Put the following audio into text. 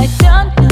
I don't